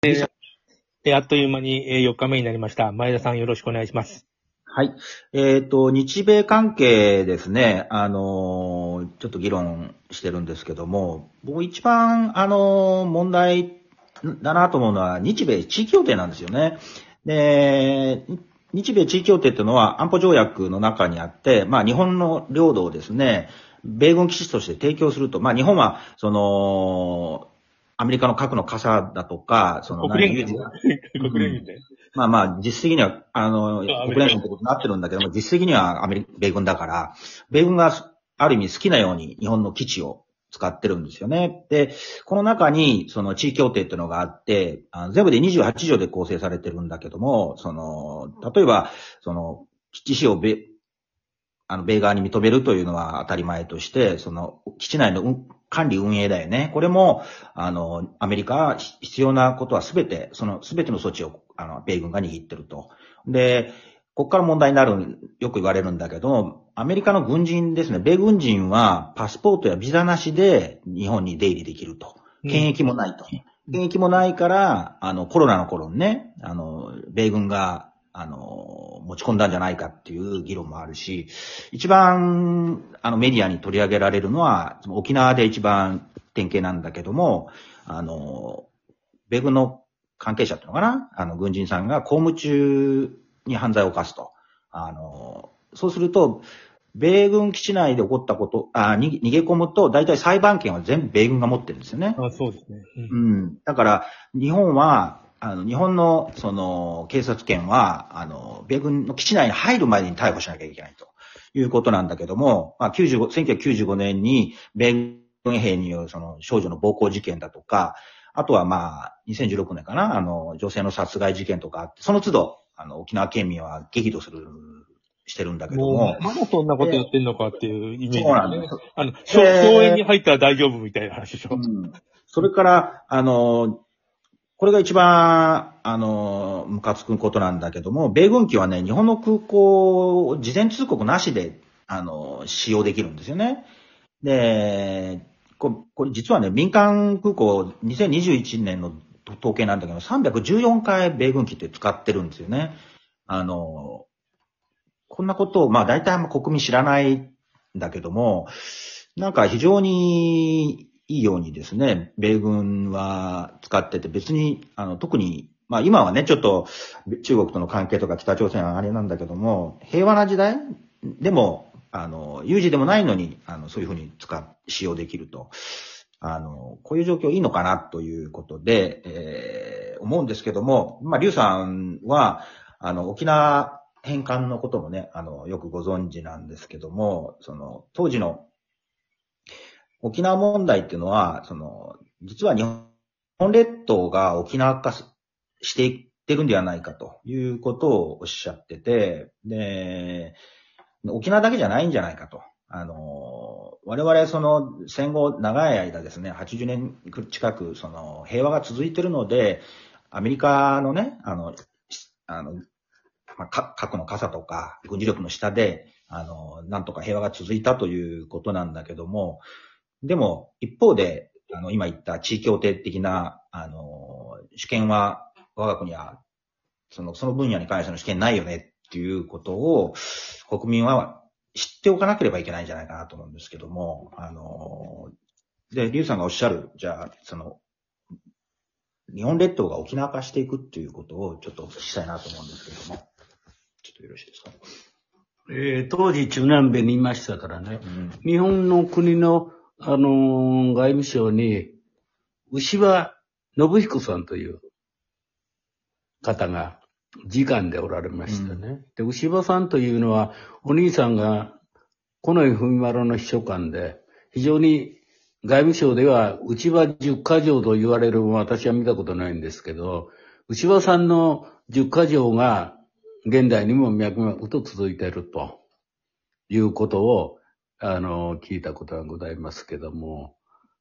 で、あっという間に4日目になりました。前田さんよろしくお願いします。はい。えっ、と、日米関係ですね、あのちょっと議論してるんですけども、僕一番、あの問題だなと思うのは、日米地域協定なんですよね。で、日米地域協定っていうのは安保条約の中にあって、まあ日本の領土をですね、米軍基地として提供すると、まあ日本は、その、アメリカの核の傘だとか、その、国連軍何 国連軍で。まあまあ、実質的には、あの、国連軍ってことになってるんだけども、実質的にはアメリカ、米軍だから、米軍がある意味好きなように日本の基地を使ってるんですよね。で、この中に、その地位協定っていうのがあって、あの全部で28条で構成されてるんだけども、その、例えば、その、基地使用を米、あの、米側に認めるというのは当たり前として、その、基地内の運管理運営だよね。これも、あの、アメリカは必要なことはすべて、そのすべての措置を、あの、米軍が握ってると。で、ここから問題になる、よく言われるんだけど、アメリカの軍人ですね、米軍人はパスポートやビザなしで日本に出入りできると。検疫もないと。検疫もないから、あの、コロナの頃にね、あの、米軍が、あの、持ち込んだんじゃないかっていう議論もあるし、一番、あの、メディアに取り上げられるのは、その沖縄で一番典型なんだけども、あの、米軍の関係者っていうのかな？あの、軍人さんが公務中に犯罪を犯すと。あの、そうすると、米軍基地内で起こったこと、あ逃げ逃げ込むと、大体裁判権は全部米軍が持ってるんですよね。あそうですね。うんうん。だから、日本は、あの、日本の、その、警察権は、あの、米軍の基地内に入る前に逮捕しなきゃいけないということなんだけども、まあ、95、1995年に、米軍兵によるその少女の暴行事件だとか、あとはまあ、2016年かな、あの、女性の殺害事件とかあって、その都度、あの、沖縄県民は激怒する、してるんだけどももう、、まだそんなことやってんのかっていうイメージそうなんです。あの、荘荘園に入ったら大丈夫みたいな話でしょ。うんそれから、あの、これが一番、あの、ムカつくことなんだけども、米軍機はね、日本の空港を事前通告なしで、あの、使用できるんですよね。で、これ実はね、民間空港、2021年の統計なんだけど、314回米軍機って使ってるんですよね。あの、こんなことを、まあ大体あんま国民知らないんだけども、なんか非常にいいようにですね、米軍は使ってて、別に、あの、特に、まあ今はね、ちょっと中国との関係とか北朝鮮はあれなんだけども、平和な時代でも、あの、有事でもないのに、あの、そういうふうに使っ、使用できると。あの、こういう状況いいのかなということで、えー思うんですけども、まあ、劉さんは、あの、沖縄返還のこともね、あの、よくご存知なんですけども、その、当時の沖縄問題っていうのは、その、実は日本列島が沖縄化していってるんではないかということをおっしゃってて、で、沖縄だけじゃないんじゃないかと。あの、我々その戦後長い間ですね、80年近くその平和が続いてるので、アメリカのね、あの、あの、まあ、核の傘とか軍事力の下で、あの、なんとか平和が続いたということなんだけども、でも、一方で、あの、今言った地位協定的な、あの、主権は、我が国は、その、その分野に関しての主権ないよねっていうことを、国民は知っておかなければいけないんじゃないかなと思うんですけども、あの、で、リュウさんがおっしゃる、じゃあ、その、日本列島が沖縄化していくっていうことをちょっとお聞きしたいなと思うんですけども、ちょっとよろしいですか？えー当時中南米にいましたからね。うん。日本の国の、あのー外務省に、牛場信彦さんという方が、次官でおられましたね。で、牛場さんというのは、お兄さんが、近衛文丸の秘書官で、非常に外務省では内場十箇条と言われる、私は見たことないんですけど、内場さんの十箇条が現代にも脈々と続いているということを、あの、聞いたことがございますけども、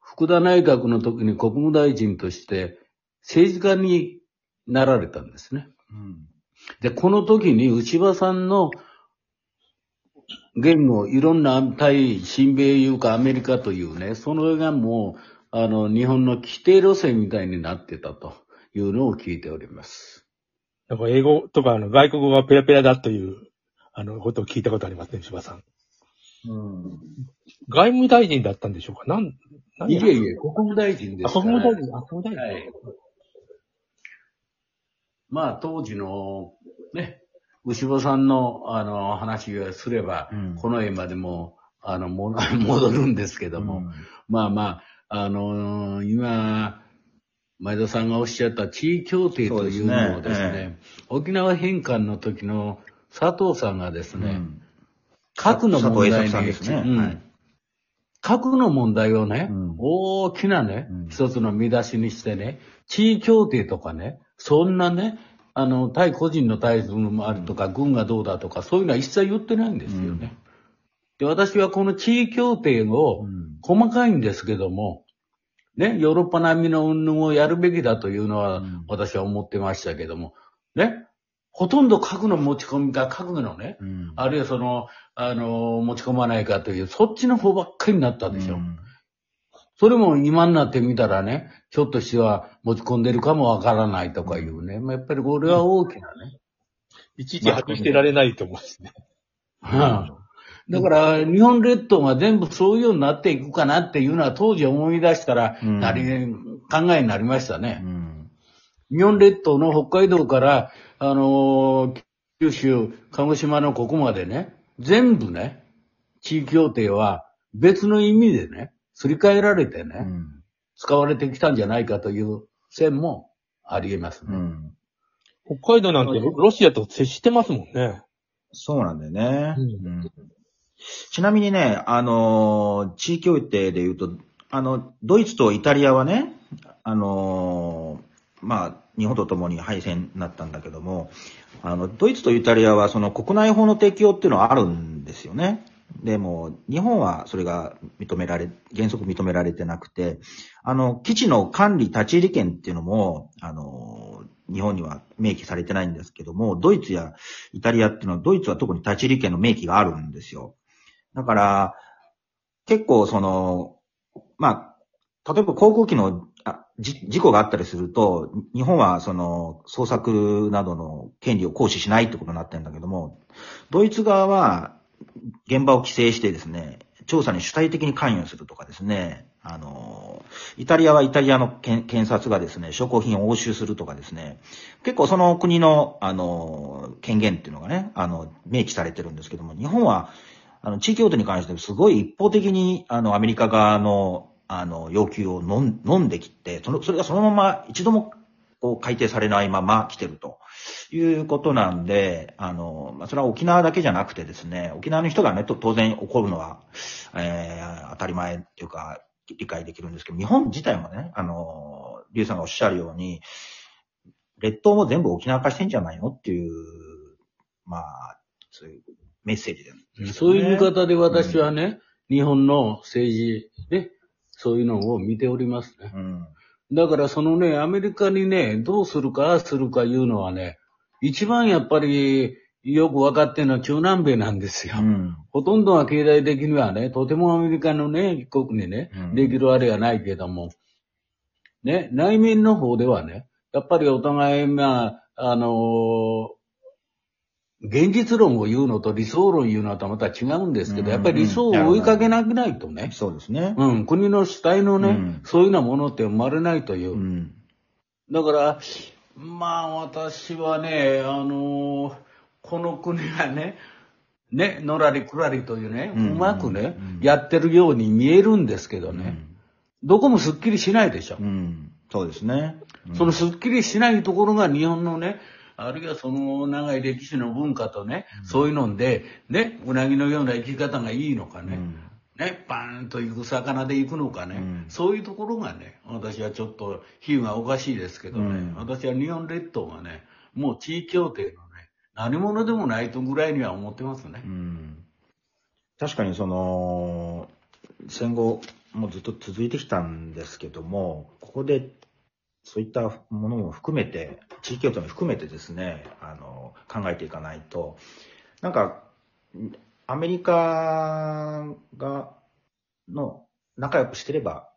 福田内閣の時に国務大臣として政治家になられたんですね。うん。で、この時に内場さんの言語、いろんな対親米いうかアメリカというね、そのがもう、あの、日本の規定路線みたいになってたというのを聞いております。なんか英語とかあの外国語がペラペラだという、あの、ことを聞いたことありますね、柴さん。うん。外務大臣だったんでしょうか？なん、何いえいえ、国務大臣であ、すから。国務大臣、あ、国務大臣。はい。まあ、当時の、ね、牛尾さんの、あの、話をすれば、うん。この絵までも、あの、も 戻るんですけども、まあまあ、あの今、前田さんがおっしゃった地位協定というのをですね、そうですね。沖縄返還の時の佐藤さんがですね、うん核の問題ですね。うん。はい。核の問題をね、うん。大きなね、うん。一つの見出しにしてね、地位協定とかね、そんなね、あの、対個人の対立もあるとか、軍がどうだとか、そういうのは一切言ってないんですよね。で、私はこの地位協定を、うん。細かいんですけども、ね、ヨーロッパ並みの運動をやるべきだというのはうん。私は思ってましたけども、ね、ほとんど核の持ち込みか、核のね、うんあるいはその、あの、持ち込まないかという、そっちの方ばっかりになったでしょ。うんそれも今になってみたらね、ひょっとしては持ち込んでるかもわからないとかいうね。まあやっぱりこれは大きなね。いちいち外してられないと思うんですね。うんだから、日本列島が全部そういうようになっていくかなっていうのは当時思い出したら、うんなり、考えになりましたうね。ん日本列島の北海道から、あのー九州、鹿児島のここまでね、全部ね、地域協定は別の意味でね、すり替えられてね、うん使われてきたんじゃないかという線もあり得ますね。うん北海道なんてロロシアと接してますもんね。そうなんだよね。うんうんちなみにね、あのー地位協定で言うと、あの、ドイツとイタリアはね、あのーまあ、日本と共に敗戦になったんだけども、あの、ドイツとイタリアはその国内法の適用っていうのはあるんですよね。でも、日本はそれが認められ、原則認められてなくて、あの、基地の管理立ち入り権っていうのも、あの、日本には明記されてないんですけども、ドイツやイタリアっていうのは、ドイツは特に立ち入り権の明記があるんですよ。だから、結構その、まあ、例えば航空機のじ事故があったりすると、日本はその捜索などの権利を行使しないってことになってるんだけども、ドイツ側は現場を規制してですね、調査に主体的に関与するとかですね、あの、イタリアはイタリアの検察がですね、証拠品を押収するとかですね、結構その国の、あの、権限っていうのがね、あの、明記されてるんですけども、日本は、あの、地域協定に関してすごい一方的に、あの、アメリカ側の、あの、要求を飲ん飲んできて、その、それがそのまま一度も、こう、改定されないまま来てるということなんで、あの、まあ、それは沖縄だけじゃなくてですね、沖縄の人がね、と当然怒るのは、えー、当たり前っていうか、理解できるんですけど、日本自体もね、あの、リュウさんがおっしゃるように、列島も全部沖縄化してんじゃないのっていう、まあ、そういうメッセージで。そういう見方で私はね、日本の政治で、そういうのを見ておりますね。うん。だからそのね、アメリカにね、どうするか、するかいうのはね、一番やっぱりよく分かってるのは中南米なんですよ。うん。ほとんどは経済的にはね、とてもアメリカのね、一国にねうん、できるあれはないけども、ね、内面の方ではね、やっぱりお互い、まあ、あのー現実論を言うのと理想論を言うのとはまた違うんですけど、うんやっぱり理想を追いかけなくないとね、そうですね。うん、国の主体のね、うんそういうようなものって生まれないという。うん。だから、まあ私はね、あのーこの国がね、ね、のらりくらりというね、ううんまくね、うんやってるように見えるんですけどね、どこもすっきりしないでしょ。うん。そうですね。うんそのすっきりしないところが日本のね、あるいはその長い歴史の文化とね、そういうので、ね、うなぎのような生き方がいいのかね、うん。ね、バーンと行く魚で行くのかね、うん。そういうところがね、私はちょっと比喩がおかしいですけどね、うん。私は日本列島がね、もう地域協定のね、何者でもないとぐらいには思ってますね。う。ん。確かにその、戦後もずっと続いてきたんですけども、ここでそういったものも含めて、地域協定も含めてですね、あの、考えていかないと、なんか、アメリカが、の、仲良くしてれば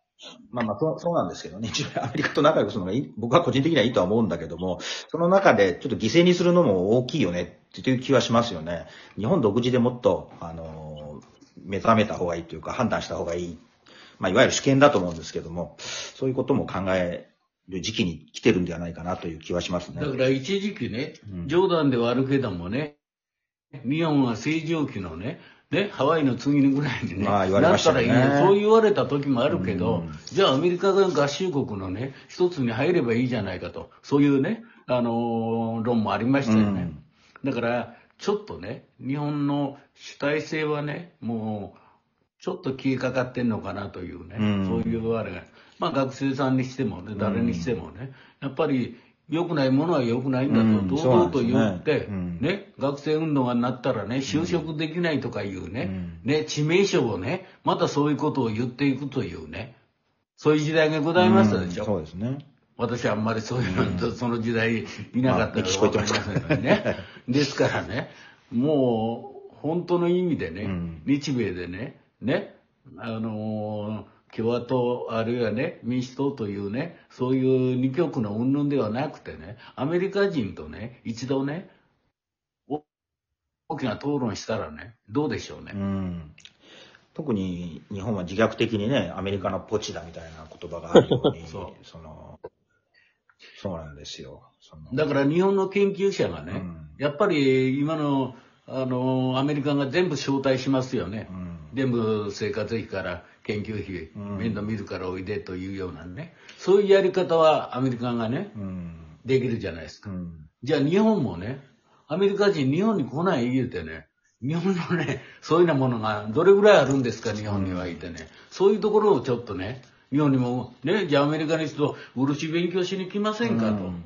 まあまあそう、そうなんですけどね。アメリカと仲良くするのがいい、僕は個人的にはいいとは思うんだけども、その中でちょっと犠牲にするのも大きいよねっていう気はしますよね。日本独自でもっと、あの、目覚めた方がいいというか判断した方がいい。まあいわゆる主権だと思うんですけども、そういうことも考える時期に来てるんではないかなという気はしますね。だから一時期ねうん、冗談ではあるけどもね、日本は正常期のね、ね、ハワイの次ぐらいにね、まあ言われましたよね。なったらいいね。そう言われた時もあるけど、うん。じゃあアメリカが合衆国のね、一つに入ればいいじゃないかと、そういうね、あのー論もありましたよね。だから、ちょっとね、日本の主体性はね、もう、ちょっと消えかかってんのかなというね、うん。そういうあれが、まあ学生さんにしてもね、誰にしてもね、やっぱり良くないものは良くないんだと、うん。堂々と言って、ね。学生運動がなったらね、就職できないとかいうね、うん。ね、致命傷をね、またそういうことを言っていくというね、そういう時代がございましたでしょ。うん。そうですね。私はあんまりそういうのと、その時代いなかったまあ聞こえてますわかりませんね。ですからね、もう、本当の意味でね、うん。日米でね、ね、あのー共和党、あるいはね、民主党というね、そういう二極の云々ではなくてね、アメリカ人とね、一度ね、お大きな討論したらね、どうでしょうね。うん特に日本は自虐的にね、アメリカのポチだみたいな言葉があるように、そうその、そうなんですよ。だから日本の研究者がね、うんやっぱり今の、あの、アメリカが全部招待しますよね。うん全部生活費から研究費、うん面倒見るからおいでというようなね。そういうやり方はアメリカがね、うんできるじゃないですか。うんじゃあ日本もね、アメリカ人日本に来ない言うてね、日本のね、そういうようなものがどれぐらいあるんですか、日本にはいてね。そういうところをちょっとね、日本にも、ね、じゃあアメリカの人、漆勉強しに来ませんかと。うん